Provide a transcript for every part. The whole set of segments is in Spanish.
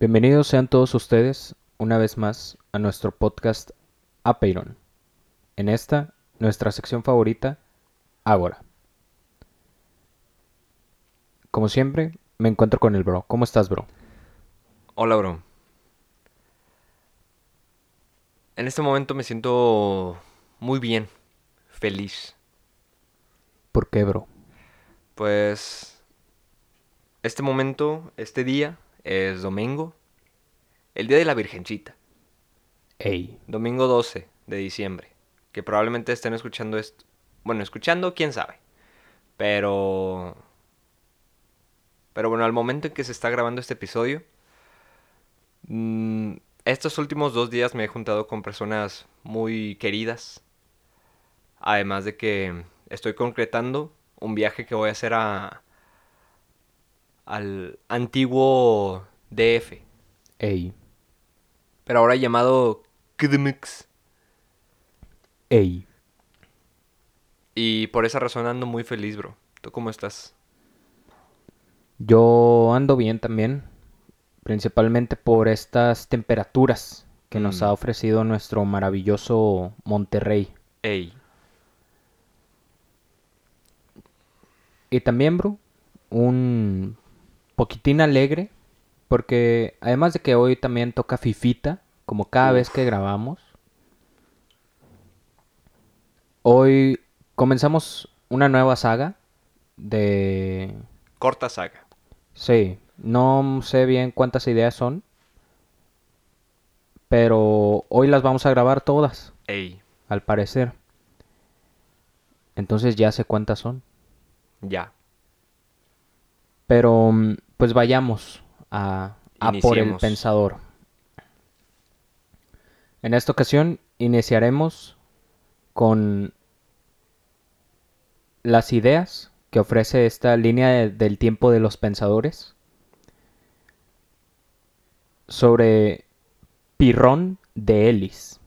Bienvenidos sean todos ustedes una vez más a nuestro podcast Apeiron. En esta, nuestra sección favorita, Ágora. Como siempre, me encuentro con el bro. ¿Cómo estás, bro? Hola, bro. En este momento me siento muy bien, feliz. ¿Por qué, bro? Pues este momento, este día, es domingo, el día de la Virgencita, Ey, domingo 12 de diciembre, que probablemente estén escuchando esto. Bueno, escuchando, quién sabe. Pero... Pero bueno, al momento en que se está grabando este episodio, mm, estos últimos dos días me he juntado con personas muy queridas. Además de que estoy concretando un viaje que voy a hacer a al antiguo DF, ey, pero ahora llamado KDMX. ey. Y por esa razón ando muy feliz, bro. ¿Tú cómo estás? Yo ando bien también, principalmente por estas temperaturas que nos Mm. ha ofrecido nuestro maravilloso Monterrey. Ey, Y también, bro, un poquitín alegre, porque además de que hoy también toca Fifita, como cada vez que grabamos, hoy comenzamos una nueva saga de... corta saga. Sí, no sé bien cuántas ideas son, pero hoy las vamos a grabar todas, Ey, al parecer. Entonces ya sé cuántas son. ya. Pero mm, pues vayamos a, a por el pensador. En esta ocasión iniciaremos con las ideas que ofrece esta línea de- del tiempo de los pensadores sobre Pirrón de Elis.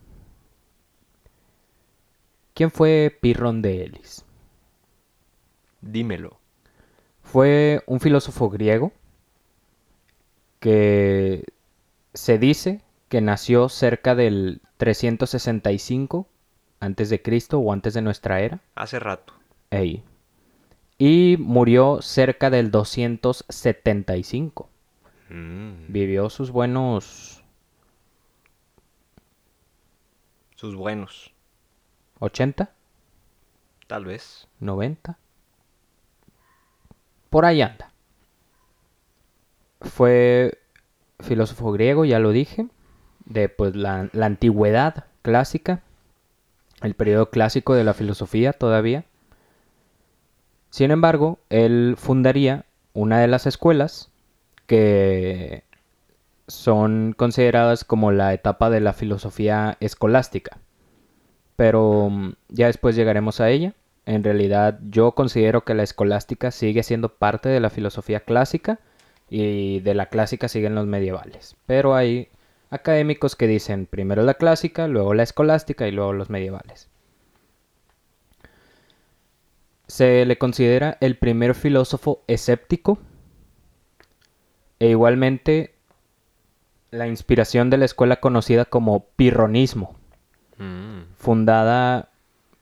¿Quién fue Pirrón de Elis? Dímelo. Fue un filósofo griego que se dice que nació cerca del 365 antes de Cristo o antes de nuestra era. Hace rato. Ey. Y murió cerca del 275. Mm, Vivió sus buenos sus buenos. 80, Tal vez. 90. Por ahí anda. Fue filósofo griego, ya lo dije, de pues la, la antigüedad clásica, el periodo clásico de la filosofía todavía. Sin embargo, él fundaría una de las escuelas que son consideradas como la etapa de la filosofía escolástica. Pero mm, ya después llegaremos a ella. En realidad yo considero que la escolástica sigue siendo parte de la filosofía clásica y de la clásica siguen los medievales. Pero hay académicos que dicen primero la clásica, luego la escolástica y luego los medievales. Se le considera el primer filósofo escéptico e igualmente la inspiración de la escuela conocida como pirronismo Mm, fundada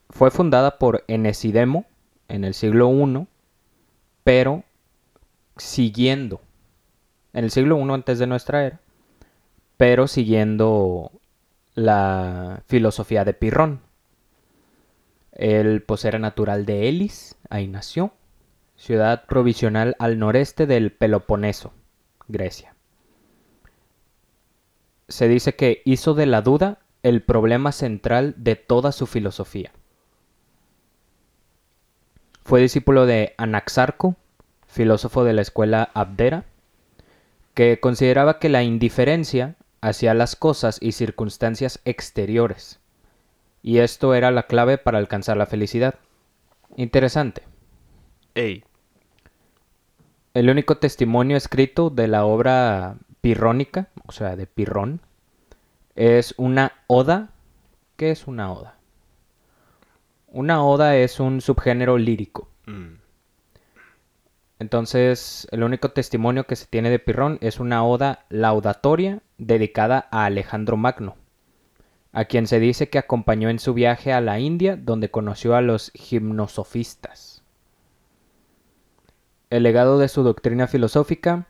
fue fundada por Enesidemo en el siglo I, pero siguiendo en el siglo I antes de nuestra era, pero siguiendo la filosofía de Pirrón. Él pues natural de Elis, ahí nació, ciudad provisional al noreste del Peloponeso, Grecia. Se dice que hizo de la duda el problema central de toda su filosofía. Fue discípulo de Anaxarco, filósofo de la escuela Abdera, que consideraba que la indiferencia hacia las cosas y circunstancias exteriores, y esto era la clave para alcanzar la felicidad. Interesante. Ey, El único testimonio escrito de la obra pirrónica, o sea, de Pirrón, es una oda. ¿Qué es una oda? Una oda es un subgénero lírico. mm, Entonces, el único testimonio que se tiene de Pirrón es una oda laudatoria dedicada a Alejandro Magno, a quien se dice que acompañó en su viaje a la India, donde conoció a los gimnosofistas. El legado de su doctrina filosófica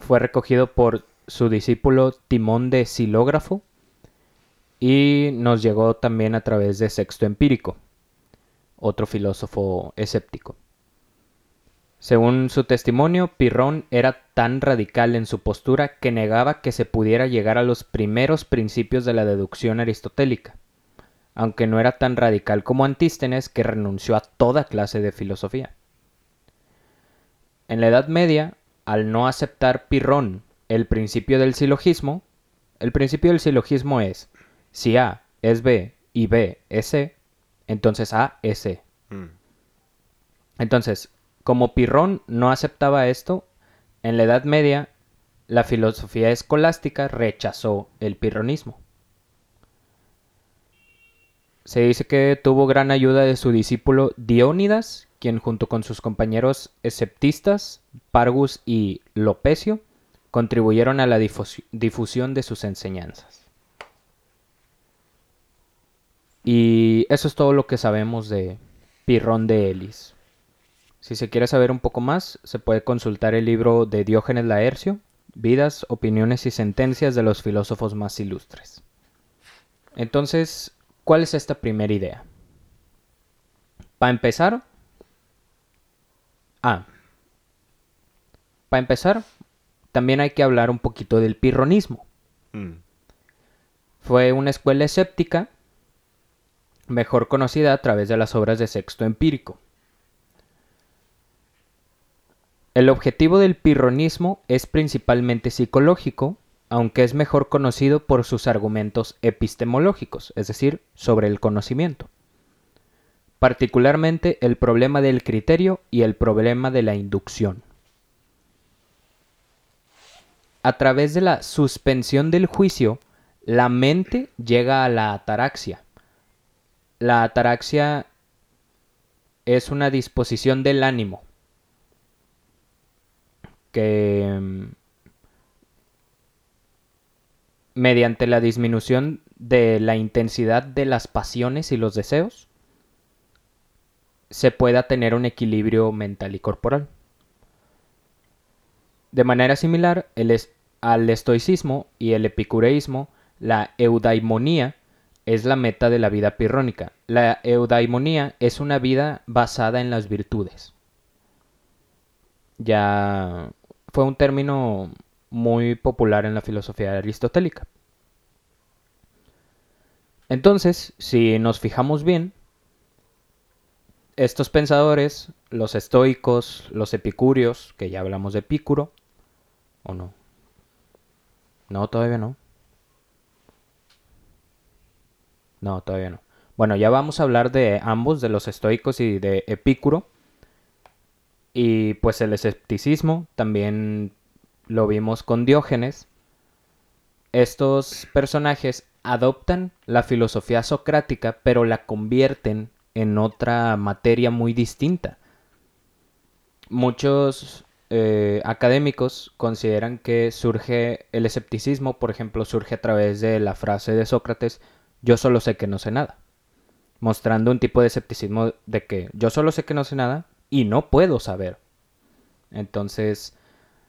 fue recogido por su discípulo Timón de Silógrafo y nos llegó también a través de Sexto Empírico, otro filósofo escéptico. Según su testimonio, Pirrón era tan radical en su postura que negaba que se pudiera llegar a los primeros principios de la deducción aristotélica, aunque no era tan radical como Antístenes que renunció a toda clase de filosofía. En la Edad Media, al no aceptar Pirrón el principio del silogismo, el principio del silogismo es, si A es B y B es C, entonces A es C. Mm. Entonces, como Pirrón no aceptaba esto, en la Edad Media la filosofía escolástica rechazó el pirronismo. Se dice que tuvo gran ayuda de su discípulo Diónidas, quien junto con sus compañeros esceptistas, Pargus y Lopecio, contribuyeron a la difusión de sus enseñanzas. Y eso es todo lo que sabemos de Pirrón de Elis. Si se quiere saber un poco más, se puede consultar el libro de Diógenes Laercio, Vidas, Opiniones y Sentencias de los filósofos más ilustres. Entonces, ¿cuál es esta primera idea? Para empezar, ah, para empezar, también hay que hablar un poquito del pirronismo. Mm. Fue una escuela escéptica, mejor conocida a través de las obras de Sexto Empírico. El objetivo del pirronismo es principalmente psicológico, aunque es mejor conocido por sus argumentos epistemológicos, es decir, sobre el conocimiento. Particularmente el problema del criterio y el problema de la inducción. A través de la suspensión del juicio, la mente llega a la ataraxia. La ataraxia es una disposición del ánimo mm, mediante la disminución de la intensidad de las pasiones y los deseos se pueda tener un equilibrio mental y corporal. De manera similar, al estoicismo y el epicureísmo, la eudaimonía es la meta de la vida pirrónica. La eudaimonía es una vida basada en las virtudes. Ya fue un término muy popular en la filosofía aristotélica. Entonces, si nos fijamos bien, estos pensadores, los estoicos, los epicúreos, que ya hablamos de Epicuro, ¿o no? No, todavía no. No, todavía no. Bueno, ya vamos a hablar de ambos, de los estoicos y de Epicuro. Y pues el escepticismo también lo vimos con Diógenes. Estos personajes adoptan la filosofía socrática pero la convierten en otra materia muy distinta. Muchos eh, académicos consideran que surge el escepticismo, por ejemplo, surge a través de la frase de Sócrates, yo solo sé que no sé nada, mostrando un tipo de escepticismo de que yo solo sé que no sé nada, y no puedo saber. Entonces,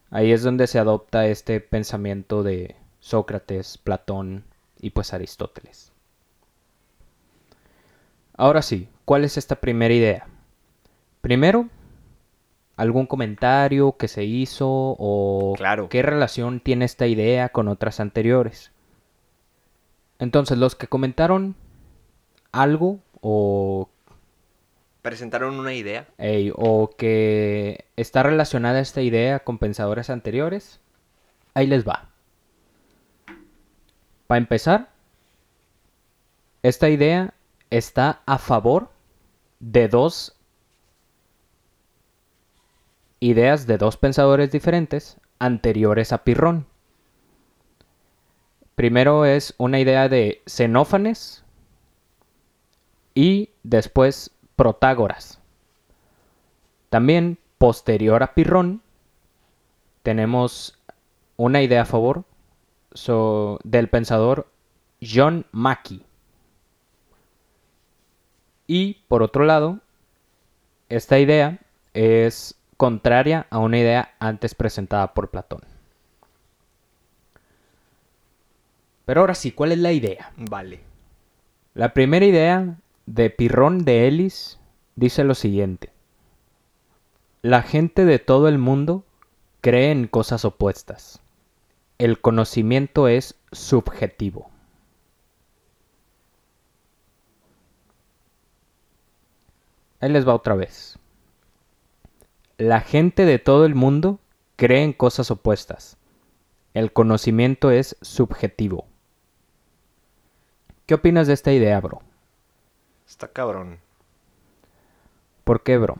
ahí es donde se adopta este pensamiento de Sócrates, Platón y pues Aristóteles. Ahora sí, ¿cuál es esta primera idea? Primero, algún comentario que se hizo o claro. qué relación tiene esta idea con otras anteriores. Entonces, los que comentaron algo o presentaron una idea. o que está relacionada esta idea con pensadores anteriores. Ahí les va. Para empezar, esta idea está a favor de dos ideas de dos pensadores diferentes anteriores a Pirrón. Primero es una idea de Xenófanes y después Protágoras. También posterior a Pirrón, tenemos una idea a favor so- del pensador John Mackey. Y por otro lado, esta idea es contraria a una idea antes presentada por Platón. Pero ahora sí, ¿cuál es la idea? Vale. La primera idea de Pirrón de Elis dice lo siguiente. La gente de todo el mundo cree en cosas opuestas. El conocimiento es subjetivo. Ahí les va otra vez. La gente de todo el mundo cree en cosas opuestas. El conocimiento es subjetivo. ¿Qué opinas de esta idea, bro? Está cabrón. ¿Por qué, bro?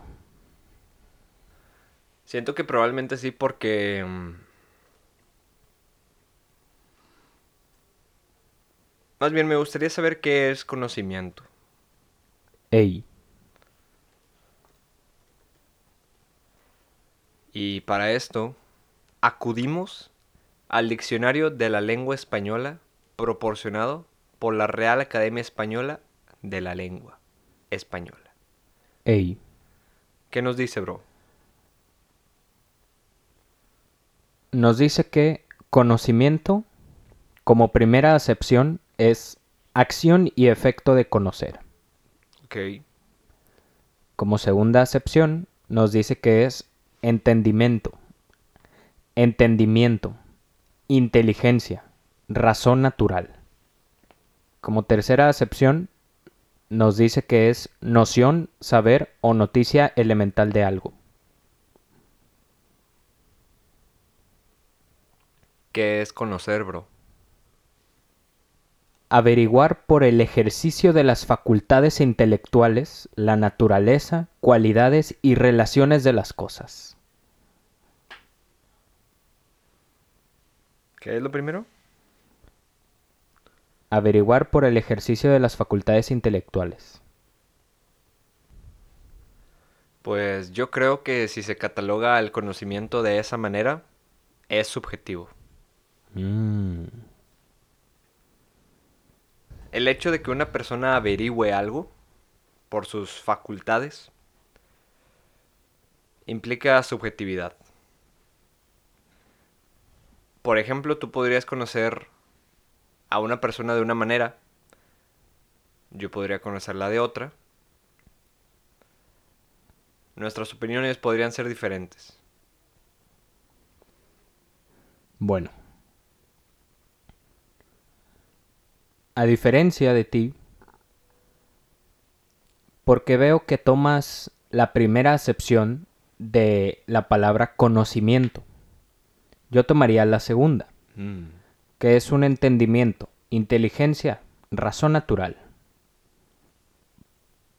Siento que probablemente sí porque... mm, Más bien me gustaría saber qué es conocimiento. Ey, Y para esto acudimos al diccionario de la lengua española proporcionado por la Real Academia Española de la Lengua Española. ey. ¿Qué nos dice, bro? Nos dice que conocimiento, como primera acepción, es acción y efecto de conocer. Ok. Como segunda acepción, nos dice que es entendimiento, entendimiento, inteligencia, razón natural. Como tercera acepción, nos dice que es noción, saber o noticia elemental de algo. ¿Qué es conocer, bro? Averiguar por el ejercicio de las facultades intelectuales la naturaleza, cualidades y relaciones de las cosas. ¿Qué es lo primero? Averiguar por el ejercicio de las facultades intelectuales. Pues yo creo que si se cataloga el conocimiento de esa manera, es subjetivo. Mm, El hecho de que una persona averigüe algo por sus facultades implica subjetividad. Por ejemplo, tú podrías conocer a una persona de una manera, yo podría conocerla de otra. Nuestras opiniones podrían ser diferentes. Bueno. A diferencia de ti, porque veo que tomas la primera acepción de la palabra conocimiento. Yo tomaría la segunda, Mm, que es un entendimiento, inteligencia, razón natural.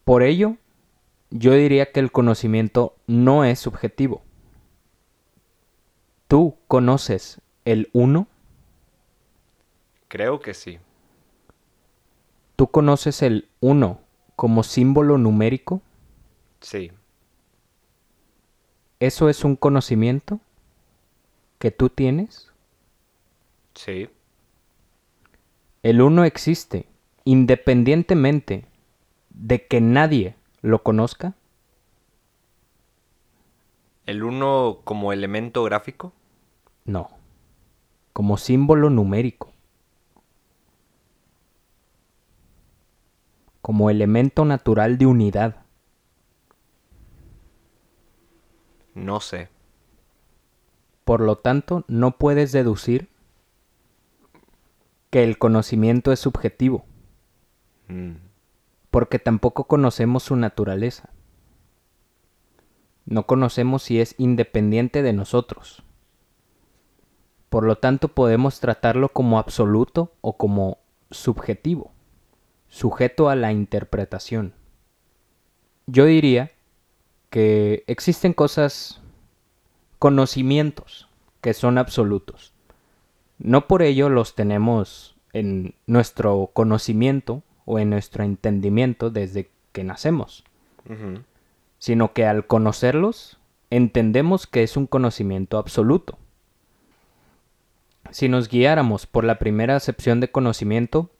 Por ello, yo diría que el conocimiento no es subjetivo. ¿Tú conoces el uno? Creo que sí. ¿Tú conoces el 1 como símbolo numérico? Sí. ¿Eso es un conocimiento que tú tienes? Sí. El 1 existe independientemente de que nadie lo conozca. ¿El 1 como elemento gráfico? No, como símbolo numérico. Como elemento natural de unidad. No sé. Por lo tanto, no puedes deducir que el conocimiento es subjetivo. Mm, porque tampoco conocemos su naturaleza. No conocemos si es independiente de nosotros. Por lo tanto, podemos tratarlo como absoluto o como subjetivo, sujeto a la interpretación. Yo diría que existen cosas, conocimientos, que son absolutos. No por ello los tenemos en nuestro conocimiento o en nuestro entendimiento desde que nacemos, sino que al conocerlos entendemos que es un conocimiento absoluto. Si nos guiáramos por la primera acepción de conocimiento,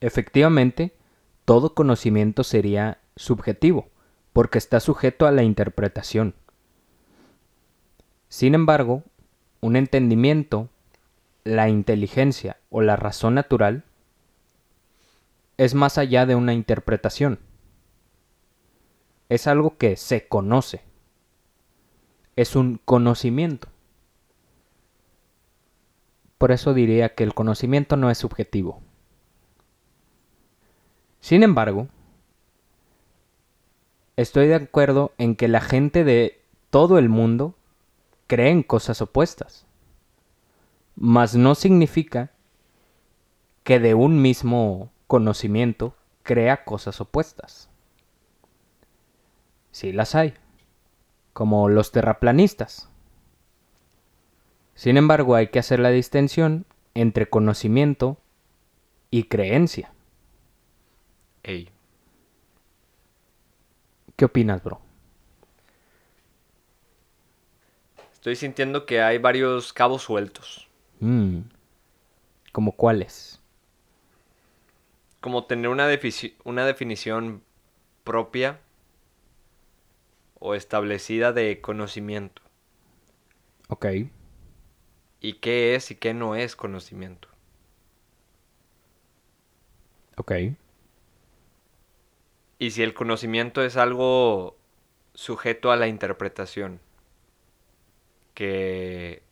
efectivamente, todo conocimiento sería subjetivo, porque está sujeto a la interpretación. Sin embargo, un entendimiento, la inteligencia o la razón natural es más allá de una interpretación. Es algo que se conoce. Es un conocimiento. Por eso diría que el conocimiento no es subjetivo. Sin embargo, estoy de acuerdo en que la gente de todo el mundo cree en cosas opuestas. Mas no significa que de un mismo conocimiento crea cosas opuestas. Sí las hay, como los terraplanistas. Sin embargo, hay que hacer la distinción entre conocimiento y creencia. Ey, ¿Qué opinas, bro? estoy sintiendo que hay varios cabos sueltos. Mm, ¿Como cuáles? Como tener una, una definición propia o establecida de conocimiento. Ok. ¿Y qué es y qué no es conocimiento? Ok. Y si el conocimiento es algo sujeto a la interpretación, que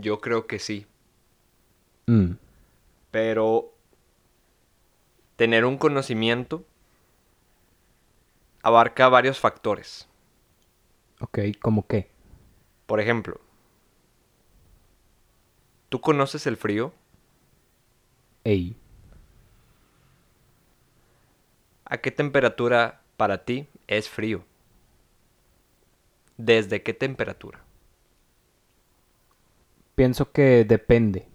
yo creo que sí, Mm, pero tener un conocimiento abarca varios factores. ok, ¿cómo qué? Por ejemplo, ¿tú conoces el frío? Ey. ¿A qué temperatura para ti es frío? ¿Desde qué temperatura? Pienso que depende.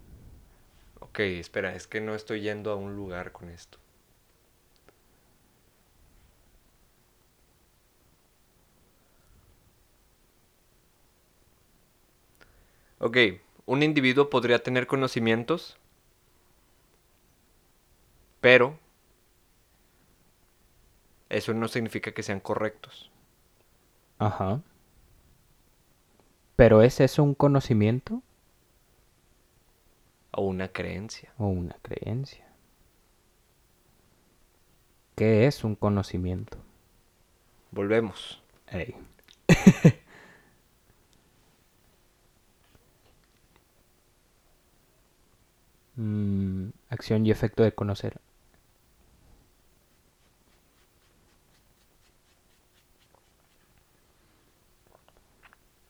Ok, espera, es que no estoy yendo a un lugar con esto. Ok, un individuo podría tener conocimientos, pero eso no significa que sean correctos. Ajá. ¿Pero es eso un conocimiento O una creencia. o una creencia? ¿Qué es un conocimiento? Volvemos. Ey. Mm, acción y efecto de conocer.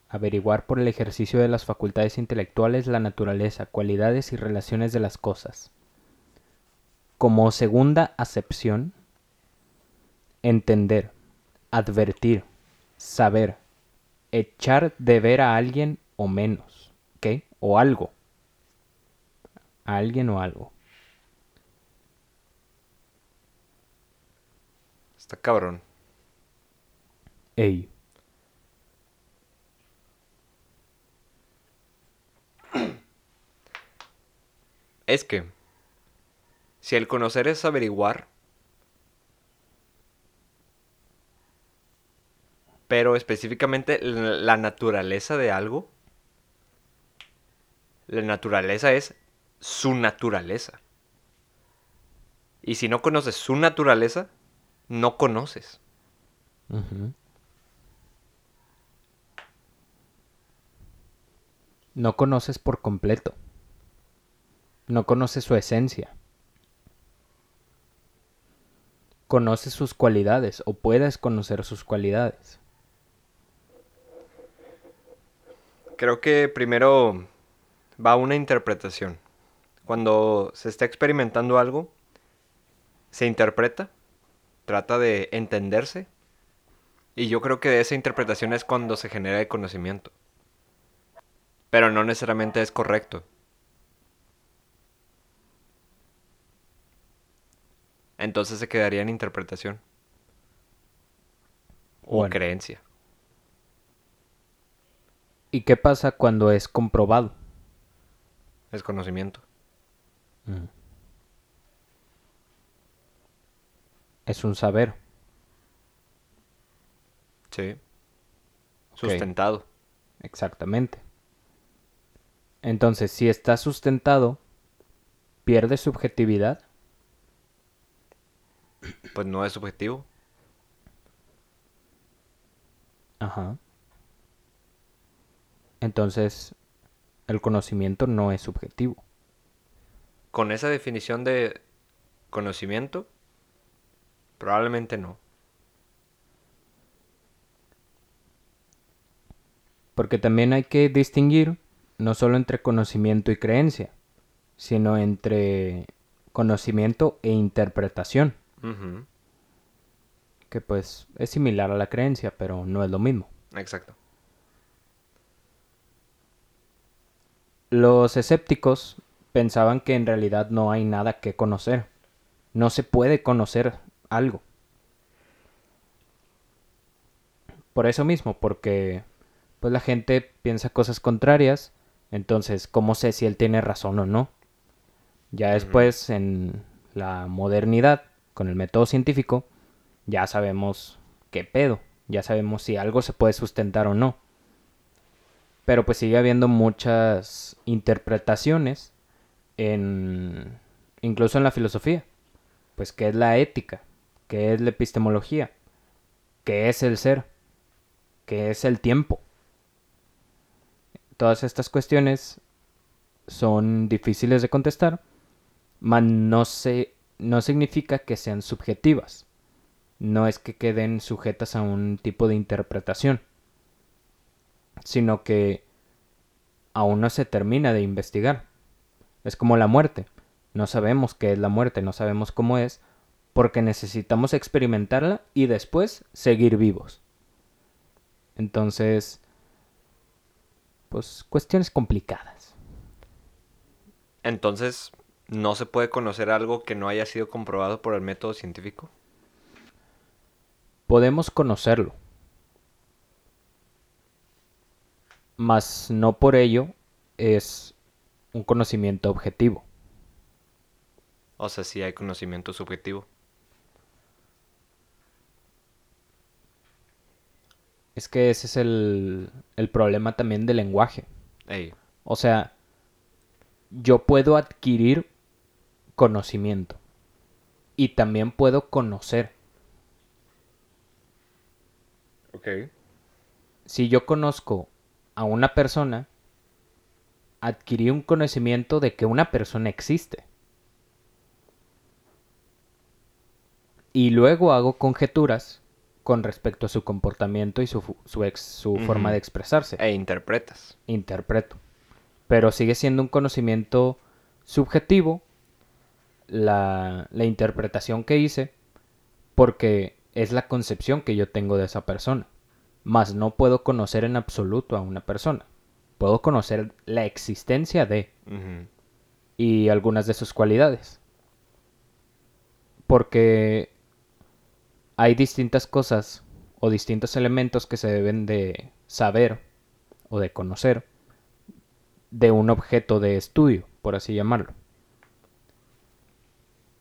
Averiguar por el ejercicio de las facultades intelectuales la naturaleza, cualidades y relaciones de las cosas. Como segunda acepción, entender, advertir, saber, echar de ver a alguien o menos, ¿ok? O algo. A alguien o algo. Está cabrón. Ey. Es que, si el conocer es averiguar, pero específicamente la naturaleza de algo, la naturaleza es su naturaleza. Y si no conoces su naturaleza, no conoces. No conoces por completo. No conoces su esencia. Conoces sus cualidades o puedes conocer sus cualidades. Creo que primero va una interpretación. Cuando se está experimentando algo, se interpreta, trata de entenderse, y yo creo que esa interpretación es cuando se genera el conocimiento. Pero no necesariamente es correcto. Entonces se quedaría en interpretación. o creencia. ¿Y qué pasa cuando es comprobado? Es conocimiento. Es un saber. Sí. Sustentado. Exactamente. Entonces, si está sustentado, pierde subjetividad. Pues no es subjetivo. Ajá. Entonces, el conocimiento no es subjetivo. Con esa definición de conocimiento, probablemente no. Porque también hay que distinguir no solo entre conocimiento y creencia, sino entre conocimiento e interpretación, Que pues es similar a la creencia, pero no es lo mismo. Exacto. Los escépticos pensaban que en realidad no hay nada que conocer. No se puede conocer algo. Por eso mismo, porque pues la gente piensa cosas contrarias, entonces ¿cómo sé si él tiene razón o no? Ya después en la modernidad, con el método científico, ya sabemos qué pedo, ya sabemos si algo se puede sustentar o no. Pero pues sigue habiendo muchas interpretaciones en incluso en la filosofía. Pues qué es la ética, qué es la epistemología, qué es el ser, qué es el tiempo. Todas estas cuestiones son difíciles de contestar, mas no se no significa que sean subjetivas. No es que queden sujetas a un tipo de interpretación sino que aún no se termina de investigar. Es como la muerte. No sabemos qué es la muerte, no sabemos cómo es, porque necesitamos experimentarla y después seguir vivos. Entonces, pues cuestiones complicadas. Entonces, ¿no se puede conocer algo que no haya sido comprobado por el método científico? Podemos conocerlo, mas no por ello es un conocimiento objetivo. O sea, sí hay conocimiento subjetivo. Es que ese es el, el problema también del lenguaje. Ey, O sea, yo puedo adquirir conocimiento y también puedo conocer. ok. Si yo conozco a una persona, adquirí un conocimiento de que una persona existe. Y luego hago conjeturas con respecto a su comportamiento y su, su, ex- su forma de expresarse. E interpretas. interpreto. Pero sigue siendo un conocimiento subjetivo la, la interpretación que hice porque es la concepción que yo tengo de esa persona. Mas no puedo conocer en absoluto a una persona. Puedo conocer la existencia de y algunas de sus cualidades. Porque hay distintas cosas o distintos elementos que se deben de saber o de conocer de un objeto de estudio, por así llamarlo.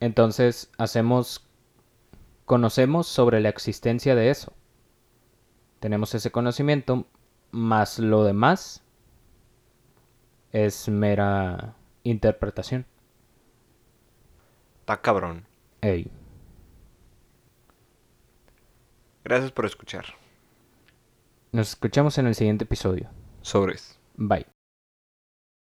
Entonces, hacemos conocemos sobre la existencia de eso. Tenemos ese conocimiento, más lo demás es mera interpretación. Está cabrón. Ey. Gracias por escuchar. Nos escuchamos en el siguiente episodio. Sobres. Bye.